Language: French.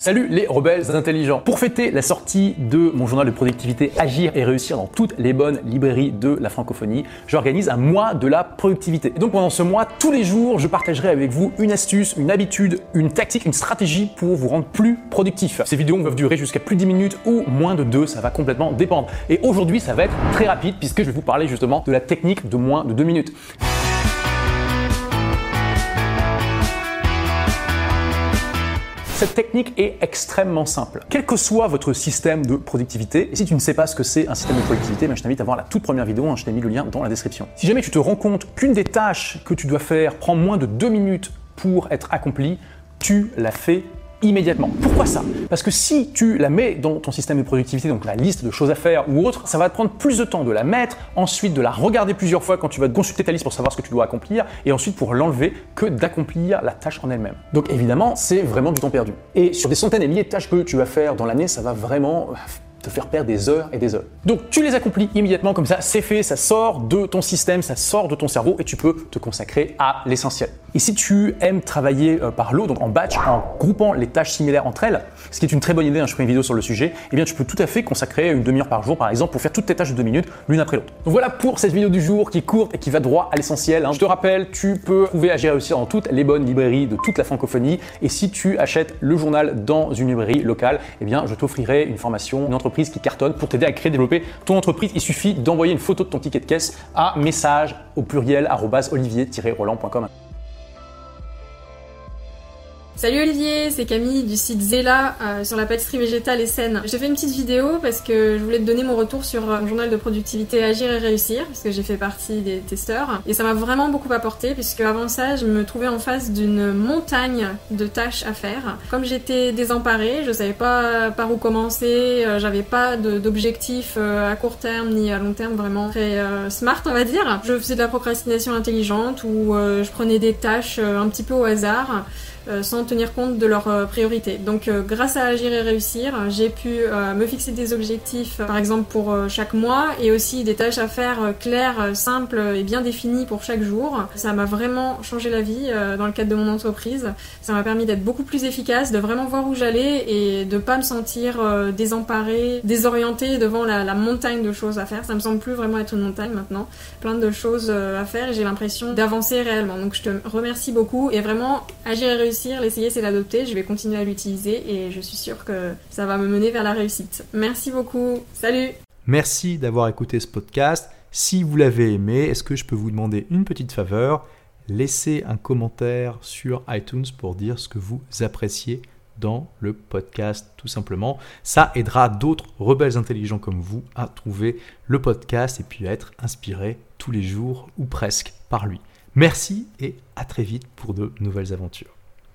Salut les rebelles intelligents Pour fêter la sortie de mon journal de productivité Agir et réussir dans toutes les bonnes librairies de la francophonie, j'organise un mois de la productivité. Et donc pendant ce mois, tous les jours, je partagerai avec vous une astuce, une habitude, une tactique, une stratégie pour vous rendre plus productif. Ces vidéos peuvent durer jusqu'à plus de 10 minutes ou moins de 2, ça va complètement dépendre. Et aujourd'hui, ça va être très rapide puisque je vais vous parler justement de la technique de moins de 2 minutes. Cette technique est extrêmement simple. Quel que soit votre système de productivité, et si tu ne sais pas ce que c'est un système de productivité, ben, je t'invite à voir la toute première vidéo, hein, je t'ai mis le lien dans la description. Si jamais tu te rends compte qu'une des tâches que tu dois faire prend moins de deux minutes pour être accomplie, tu la fais immédiatement. Pourquoi ça? Parce que si tu la mets dans ton système de productivité, donc la liste de choses à faire ou autre, ça va te prendre plus de temps de la mettre, ensuite de la regarder plusieurs fois quand tu vas consulter ta liste pour savoir ce que tu dois accomplir, et ensuite pour l'enlever que d'accomplir la tâche en elle-même. Donc évidemment, c'est vraiment du temps perdu. Et sur des centaines et milliers de tâches que tu vas faire dans l'année, ça va vraiment te faire perdre des heures et des heures. Donc tu les accomplis immédiatement comme ça, c'est fait, ça sort de ton système, ça sort de ton cerveau et tu peux te consacrer à l'essentiel. Et si tu aimes travailler euh, par lot, donc en batch, en groupant les tâches similaires entre elles, ce qui est une très bonne idée, hein, je ferai une vidéo sur le sujet, eh bien tu peux tout à fait consacrer une demi-heure par jour par exemple pour faire toutes tes tâches de deux minutes l'une après l'autre. Donc voilà pour cette vidéo du jour qui est courte et qui va droit à l'essentiel. Hein. Je te rappelle, tu peux trouver Agir réussir dans toutes les bonnes librairies de toute la francophonie et si tu achètes le journal dans une librairie locale, eh bien je t'offrirai une formation, une entreprise qui cartonne pour t'aider à créer, développer ton entreprise. Il suffit d'envoyer une photo de ton ticket de caisse à message au pluriel olivier-roland.com. Salut Olivier, c'est Camille du site Zella euh, sur la pâtisserie végétale et saine. J'ai fait une petite vidéo parce que je voulais te donner mon retour sur mon journal de productivité Agir et réussir parce que j'ai fait partie des testeurs et ça m'a vraiment beaucoup apporté puisque avant ça je me trouvais en face d'une montagne de tâches à faire. Comme j'étais désemparée, je savais pas par où commencer, euh, j'avais pas d'objectif euh, à court terme ni à long terme vraiment très smart on va dire. Je faisais de la procrastination intelligente où je prenais des tâches un petit peu au hasard. Euh, sans tenir compte de leurs euh, priorités. Donc euh, grâce à Agir et Réussir, j'ai pu me fixer des objectifs, par exemple pour chaque mois, et aussi des tâches à faire claires, simples et bien définies pour chaque jour. Ça m'a vraiment changé la vie dans le cadre de mon entreprise. Ça m'a permis d'être beaucoup plus efficace, de vraiment voir où j'allais et de pas me sentir désemparée, désorientée devant la, montagne de choses à faire. Ça me semble plus vraiment être une montagne maintenant. Plein de choses à faire et j'ai l'impression d'avancer réellement. Donc je te remercie beaucoup et vraiment Agir et Réussir c'est l'adopter, je vais continuer à l'utiliser et je suis sûre que ça va me mener vers la réussite. Merci beaucoup, salut Merci d'avoir écouté ce podcast. Si vous l'avez aimé, est-ce que je peux vous demander une petite faveur? Laissez un commentaire sur iTunes pour dire ce que vous appréciez dans le podcast tout simplement. Ça aidera d'autres rebelles intelligents comme vous à trouver le podcast et puis à être inspirés tous les jours ou presque par lui. Merci et à très vite pour de nouvelles aventures.